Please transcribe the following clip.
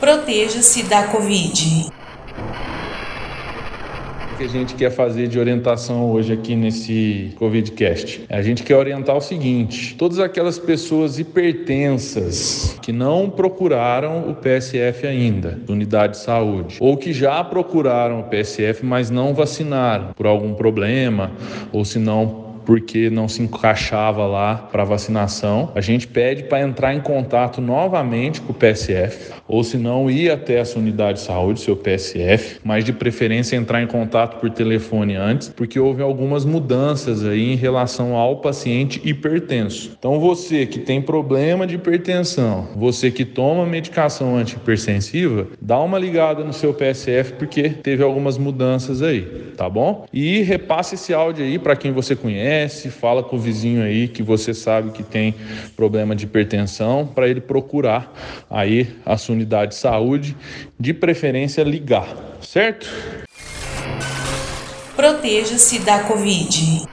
Proteja-se da Covid. O que a gente quer fazer de orientação hoje aqui nesse Covidcast? A gente quer orientar o seguinte: todas aquelas pessoas hipertensas que não procuraram o PSF ainda, unidade de saúde, ou que já procuraram o PSF, mas não vacinaram por algum problema, ou se não porque não se encaixava lá para vacinação. A gente pede para entrar em contato novamente com o PSF, ou se não ir até essa unidade de saúde, seu PSF, mas de preferência entrar em contato por telefone antes, porque houve algumas mudanças aí em relação ao paciente hipertenso. Então você que tem problema de hipertensão, você que toma medicação antihipertensiva, dá uma ligada no seu PSF porque teve algumas mudanças aí, tá bom? E repasse esse áudio aí para quem você conhece fala com o vizinho aí que você sabe que tem problema de hipertensão, para ele procurar aí a sua unidade de saúde, de preferência ligar, certo? Proteja-se da Covid.